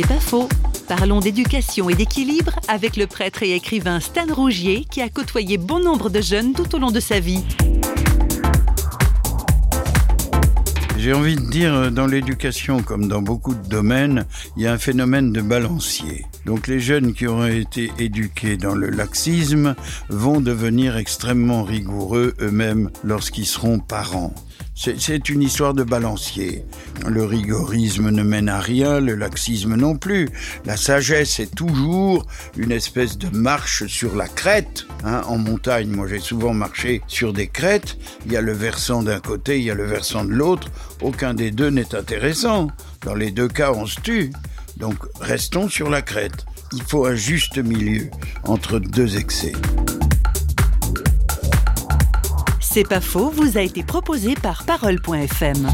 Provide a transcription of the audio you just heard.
C'est pas faux. Parlons d'éducation et d'équilibre avec le prêtre et écrivain Stan Rougier qui a côtoyé bon nombre de jeunes tout au long de sa vie. J'ai envie de dire, euh, dans l'éducation, comme dans beaucoup de domaines, il y a un phénomène de balancier. Donc les jeunes qui auront été éduqués dans le laxisme vont devenir extrêmement rigoureux eux-mêmes lorsqu'ils seront parents. C'est une histoire de balancier. Le rigorisme ne mène à rien, le laxisme non plus. La sagesse est toujours une espèce de marche sur la crête. Hein. en montagne, moi j'ai souvent marché sur des crêtes. Il y a le versant d'un côté, il y a le versant de l'autre. Aucun des deux n'est intéressant. Dans les deux cas, on se tue. Donc restons sur la crête. Il faut un juste milieu entre deux excès. C'est pas faux, vous a été proposé par Parole.fm.